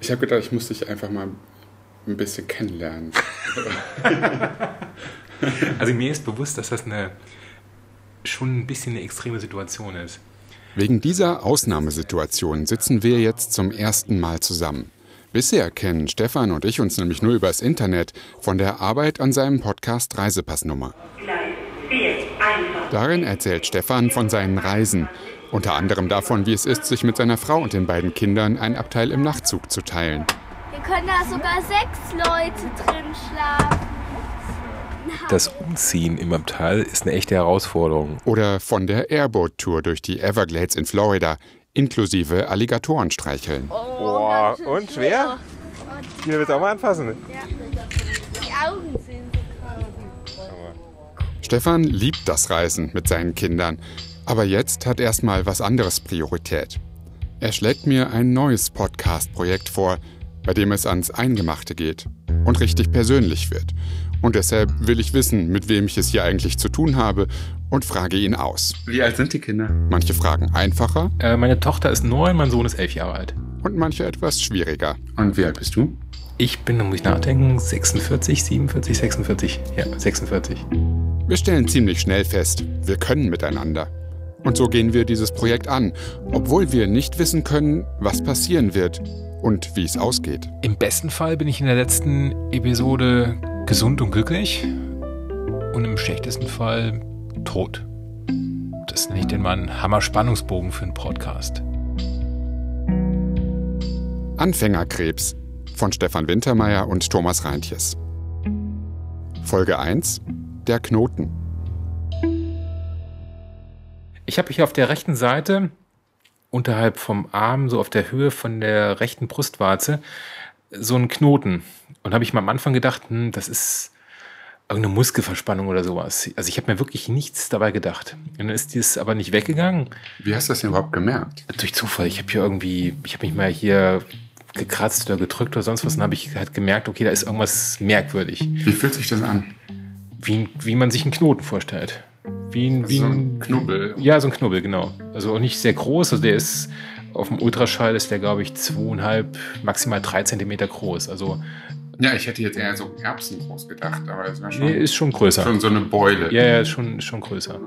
Ich habe gedacht, ich muss dich einfach mal ein bisschen kennenlernen. also mir ist bewusst, dass das eine schon ein bisschen eine extreme Situation ist. Wegen dieser Ausnahmesituation sitzen wir jetzt zum ersten Mal zusammen. Bisher kennen Stefan und ich uns nämlich nur übers Internet von der Arbeit an seinem Podcast Reisepassnummer. Darin erzählt Stefan von seinen Reisen, unter anderem davon, wie es ist, sich mit seiner Frau und den beiden Kindern ein Abteil im Nachtzug zu teilen. Wir können da sogar sechs Leute drin schlafen. Das Umziehen im Abteil ist eine echte Herausforderung. Oder von der Airboat-Tour durch die Everglades in Florida, inklusive Alligatoren streicheln. Oh, Boah, und schwer? Hier du auch mal anfassen? Ja. Die Augen sind so Stefan liebt das Reisen mit seinen Kindern. Aber jetzt hat erstmal was anderes Priorität. Er schlägt mir ein neues Podcast-Projekt vor, bei dem es ans Eingemachte geht und richtig persönlich wird. Und deshalb will ich wissen, mit wem ich es hier eigentlich zu tun habe und frage ihn aus. Wie alt sind die Kinder? Manche Fragen einfacher. Äh, meine Tochter ist neun, mein Sohn ist elf Jahre alt. Und manche etwas schwieriger. Und wie alt bist du? Ich bin, da muss ich nachdenken, 46, 47, 46. Ja, 46. Wir stellen ziemlich schnell fest, wir können miteinander. Und so gehen wir dieses Projekt an, obwohl wir nicht wissen können, was passieren wird und wie es ausgeht. Im besten Fall bin ich in der letzten Episode gesund und glücklich und im schlechtesten Fall tot. Das nenne ich den mal einen Hammer-Spannungsbogen für einen Podcast. Anfängerkrebs von Stefan Wintermeyer und Thomas Reintjes. Folge 1 Der Knoten. Ich habe hier auf der rechten Seite, unterhalb vom Arm, so auf der Höhe von der rechten Brustwarze, so einen Knoten. Und habe ich mal am Anfang gedacht, hm, das ist irgendeine Muskelverspannung oder sowas. Also ich habe mir wirklich nichts dabei gedacht. Und dann ist dies aber nicht weggegangen. Wie hast du das denn überhaupt gemerkt? Durch Zufall. Ich habe hier irgendwie, ich habe mich mal hier gekratzt oder gedrückt oder sonst was und habe ich halt gemerkt, okay, da ist irgendwas merkwürdig. Wie fühlt sich das an? Wie, wie man sich einen Knoten vorstellt. Wie ein, also wie ein, so ein Knubbel. Ja, so ein Knubbel, genau. Also auch nicht sehr groß. Also der ist auf dem Ultraschall ist der, glaube ich, zweieinhalb, maximal drei Zentimeter groß. Also ja, ich hätte jetzt eher so Erbsen groß gedacht, aber es war schon. Nee, ist schon größer. Schon so eine Beule. Ja, ja, ist schon, schon größer.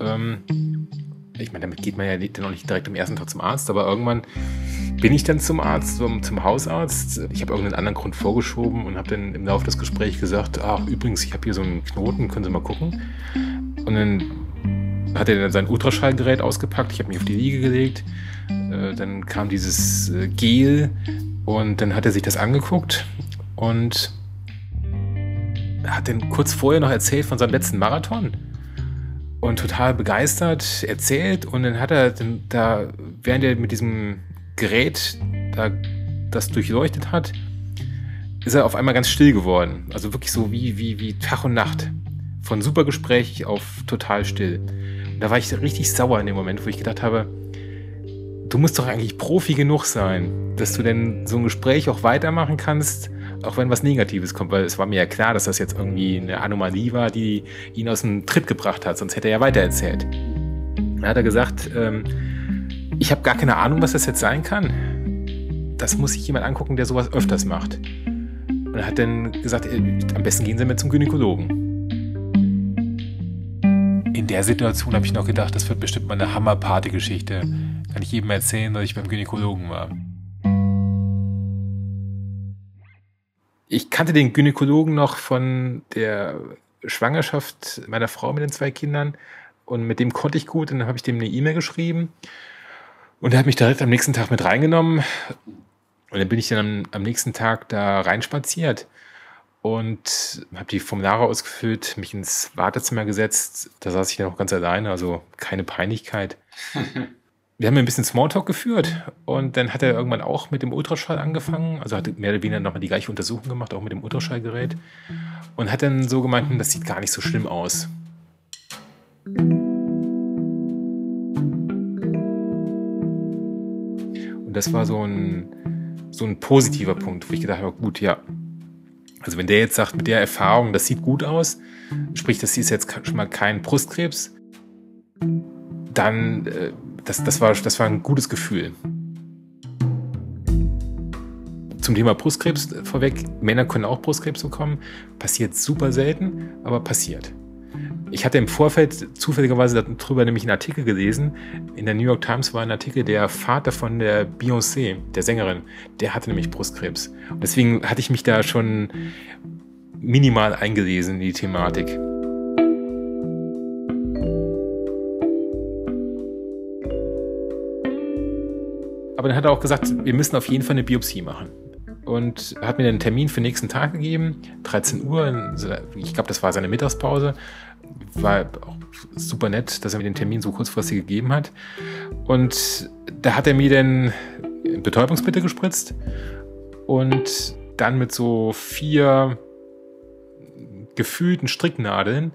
Ähm, ich meine, damit geht man ja dann auch nicht direkt am ersten Tag zum Arzt, aber irgendwann bin ich dann zum Arzt, zum, zum Hausarzt. Ich habe irgendeinen anderen Grund vorgeschoben und habe dann im Laufe des Gesprächs gesagt, ach übrigens, ich habe hier so einen Knoten, können Sie mal gucken. Und dann hat er dann sein Ultraschallgerät ausgepackt, ich habe mich auf die Liege gelegt. Äh, dann kam dieses äh, Gel und dann hat er sich das angeguckt und hat dann kurz vorher noch erzählt von seinem letzten Marathon und total begeistert erzählt und dann hat er dann da, während er mit diesem Gerät da das durchleuchtet hat, ist er auf einmal ganz still geworden. Also wirklich so wie, wie, wie Tag und Nacht. Von super Gespräch auf total still. Und da war ich richtig sauer in dem Moment, wo ich gedacht habe, du musst doch eigentlich Profi genug sein, dass du denn so ein Gespräch auch weitermachen kannst, auch wenn was Negatives kommt, weil es war mir ja klar, dass das jetzt irgendwie eine Anomalie war, die ihn aus dem Tritt gebracht hat, sonst hätte er ja weitererzählt. Dann hat er gesagt, ähm, ich habe gar keine Ahnung, was das jetzt sein kann. Das muss sich jemand angucken, der sowas öfters macht. Und er hat dann gesagt, äh, am besten gehen Sie mit zum Gynäkologen. Der Situation habe ich noch gedacht, das wird bestimmt mal eine Hammer-Party-Geschichte. Kann ich jedem erzählen, dass ich beim Gynäkologen war. Ich kannte den Gynäkologen noch von der Schwangerschaft meiner Frau mit den zwei Kindern und mit dem konnte ich gut. Und dann habe ich dem eine E-Mail geschrieben und er hat mich direkt am nächsten Tag mit reingenommen. Und dann bin ich dann am, am nächsten Tag da reinspaziert und habe die Formulare ausgefüllt, mich ins Wartezimmer gesetzt. Da saß ich dann auch ganz alleine, also keine Peinlichkeit. wir haben ein bisschen Smalltalk geführt und dann hat er irgendwann auch mit dem Ultraschall angefangen, also hat mehr oder weniger nochmal die gleiche Untersuchung gemacht, auch mit dem Ultraschallgerät und hat dann so gemeint, hm, das sieht gar nicht so schlimm aus. Und das war so ein, so ein positiver Punkt, wo ich gedacht habe, gut, ja. Also wenn der jetzt sagt, mit der Erfahrung, das sieht gut aus, sprich, das ist jetzt schon mal kein Brustkrebs, dann äh, das, das, war, das war ein gutes Gefühl. zum Thema Brustkrebs vorweg. Männer können auch Brustkrebs bekommen. Passiert super selten, aber passiert. Ich hatte im Vorfeld zufälligerweise darüber nämlich einen Artikel gelesen. In der New York Times war ein Artikel, der Vater von der Beyoncé, der Sängerin, der hatte nämlich Brustkrebs. Und deswegen hatte ich mich da schon minimal eingelesen in die Thematik. Aber dann hat er auch gesagt, wir müssen auf jeden Fall eine Biopsie machen. Und hat mir einen Termin für den nächsten Tag gegeben, 13 Uhr. Ich glaube, das war seine Mittagspause. War auch super nett, dass er mir den Termin so kurzfristig gegeben hat. Und da hat er mir dann Betäubungsmittel gespritzt und dann mit so vier gefühlten Stricknadeln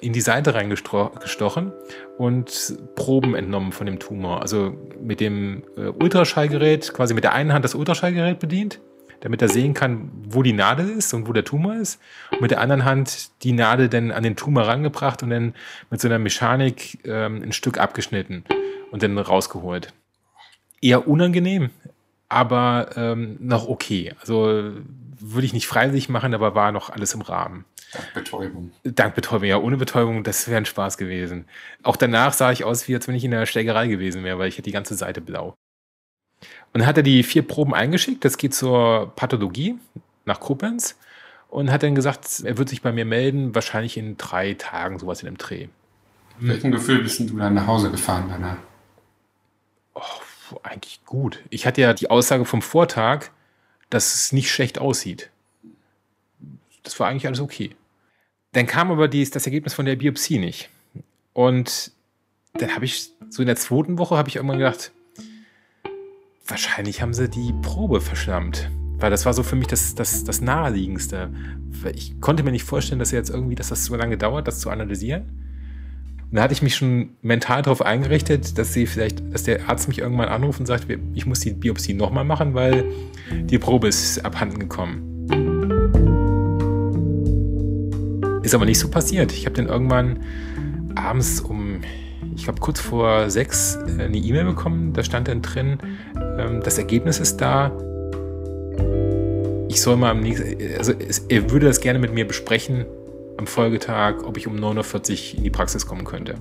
in die Seite reingestochen und Proben entnommen von dem Tumor. Also mit dem äh, Ultraschallgerät, quasi mit der einen Hand das Ultraschallgerät bedient, damit er sehen kann, wo die Nadel ist und wo der Tumor ist. Und mit der anderen Hand die Nadel dann an den Tumor rangebracht und dann mit so einer Mechanik ähm, ein Stück abgeschnitten und dann rausgeholt. Eher unangenehm, aber ähm, noch okay. Also würde ich nicht freiwillig machen, aber war noch alles im Rahmen. Dank Betäubung. Dank Betäubung, ja. Ohne Betäubung, das wäre ein Spaß gewesen. Auch danach sah ich aus, wie als wenn ich in der Schlägerei gewesen wäre, weil ich hätte die ganze Seite blau. Und dann hat er die vier Proben eingeschickt. Das geht zur Pathologie nach Koblenz. Und hat dann gesagt, er wird sich bei mir melden, wahrscheinlich in drei Tagen, sowas in dem Dreh. Welchen Gefühl bist du dann nach Hause gefahren danach? Oh, eigentlich gut. Ich hatte ja die Aussage vom Vortag, dass es nicht schlecht aussieht. Das war eigentlich alles okay. Dann kam aber dies, das Ergebnis von der Biopsie nicht. Und dann habe ich, so in der zweiten Woche, habe ich irgendwann gedacht, wahrscheinlich haben sie die Probe verschlammt. Weil das war so für mich das, das, das Naheliegendste. Ich konnte mir nicht vorstellen, dass jetzt irgendwie, dass das so lange dauert, das zu analysieren. Und da hatte ich mich schon mental darauf eingerichtet, dass sie vielleicht, dass der Arzt mich irgendwann anruft und sagt, ich muss die Biopsie nochmal machen, weil die Probe ist abhanden gekommen. Ist aber nicht so passiert. Ich habe dann irgendwann abends um, ich glaube kurz vor sechs, äh, eine E-Mail bekommen. Da stand dann drin, ähm, das Ergebnis ist da. Ich soll mal am nächsten, also er würde das gerne mit mir besprechen am Folgetag, ob ich um 9.40 Uhr in die Praxis kommen könnte.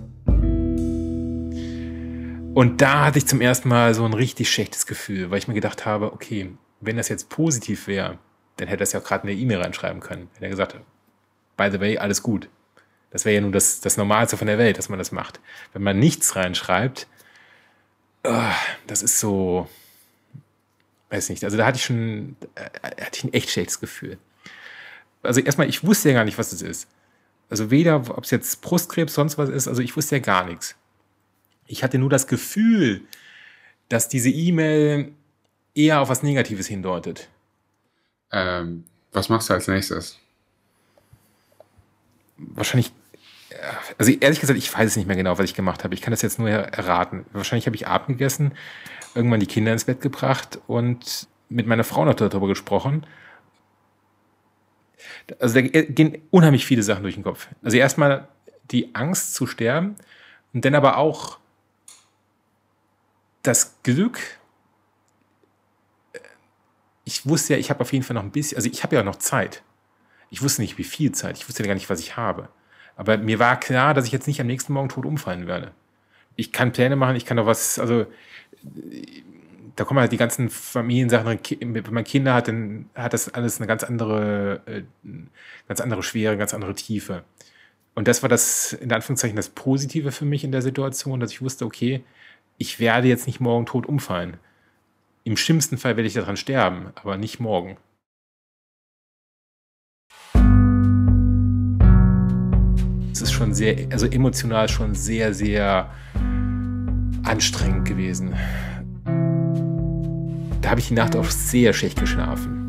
Und da hatte ich zum ersten Mal so ein richtig schlechtes Gefühl, weil ich mir gedacht habe, okay, wenn das jetzt positiv wäre, dann hätte er es ja gerade in der E-Mail reinschreiben können. Wenn er gesagt hat, by the way, alles gut. Das wäre ja nun das, das Normalste von der Welt, dass man das macht. Wenn man nichts reinschreibt, oh, das ist so, weiß nicht, also da hatte ich schon, äh, hatte ich ein echt schlechtes Gefühl. Also erstmal, ich wusste ja gar nicht, was das ist. Also weder, ob es jetzt Brustkrebs, sonst was ist, also ich wusste ja gar nichts. Ich hatte nur das Gefühl, dass diese E-Mail eher auf was Negatives hindeutet. Ähm, was machst du als nächstes? wahrscheinlich, also ehrlich gesagt, ich weiß es nicht mehr genau, was ich gemacht habe. Ich kann das jetzt nur erraten. Wahrscheinlich habe ich Abend gegessen, irgendwann die Kinder ins Bett gebracht und mit meiner Frau noch darüber gesprochen. Also da gehen unheimlich viele Sachen durch den Kopf. Also erstmal die Angst zu sterben und dann aber auch das Glück. Ich wusste ja, ich habe auf jeden Fall noch ein bisschen, also ich habe ja noch Zeit. Ich wusste nicht, wie viel Zeit. Ich wusste ja gar nicht, was ich habe. Aber mir war klar, dass ich jetzt nicht am nächsten Morgen tot umfallen werde. Ich kann Pläne machen, ich kann doch was, also da kommen halt die ganzen Familiensachen, wenn man Kinder hat, dann hat das alles eine ganz andere, äh, ganz andere Schwere, ganz andere Tiefe. Und das war das, in Anführungszeichen, das Positive für mich in der Situation, dass ich wusste, okay, ich werde jetzt nicht morgen tot umfallen. Im schlimmsten Fall werde ich daran sterben, aber nicht morgen. Ist schon sehr, also emotional schon sehr, sehr anstrengend gewesen. Da habe ich die Nacht auch sehr schlecht geschlafen.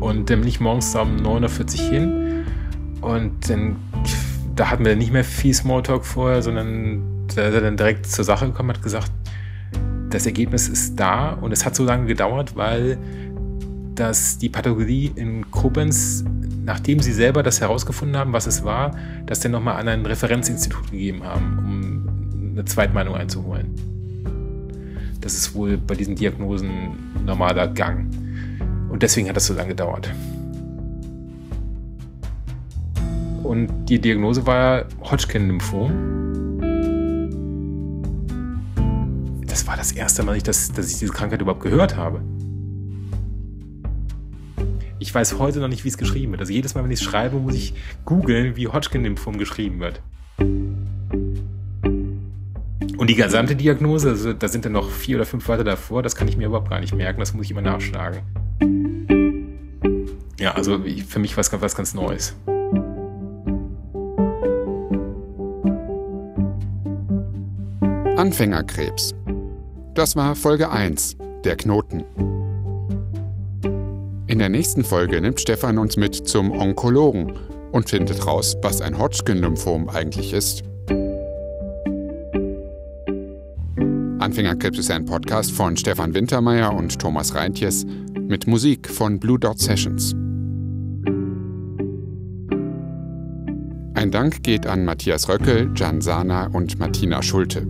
Und dann bin ich morgens um 9.40 Uhr hin und dann, da hatten wir nicht mehr viel Smalltalk vorher, sondern da ist er dann direkt zur Sache gekommen, hat gesagt, das Ergebnis ist da und es hat so lange gedauert, weil dass die Pathologie in Koblenz nachdem sie selber das herausgefunden haben, was es war, das dann nochmal an ein Referenzinstitut gegeben haben, um eine Zweitmeinung einzuholen. Das ist wohl bei diesen Diagnosen normaler Gang. Und deswegen hat das so lange gedauert. Und die Diagnose war Hodgkin-Lymphom. Das erste Mal, dass, dass ich diese Krankheit überhaupt gehört habe. Ich weiß heute noch nicht, wie es geschrieben wird. Also jedes Mal, wenn ich es schreibe, muss ich googeln, wie Hodgkin-Lymphom geschrieben wird. Und die gesamte Diagnose, also da sind dann noch vier oder fünf Wörter davor, das kann ich mir überhaupt gar nicht merken, das muss ich immer nachschlagen. Ja, also für mich war es was ganz Neues. Anfängerkrebs. Das war Folge 1, der Knoten. In der nächsten Folge nimmt Stefan uns mit zum Onkologen und findet raus, was ein Hodgkin-Lymphom eigentlich ist. Anfängerkrebs ist ein Podcast von Stefan Wintermeyer und Thomas Reintjes mit Musik von Blue Dot Sessions. Ein Dank geht an Matthias Röckel, Jan Sana und Martina Schulte.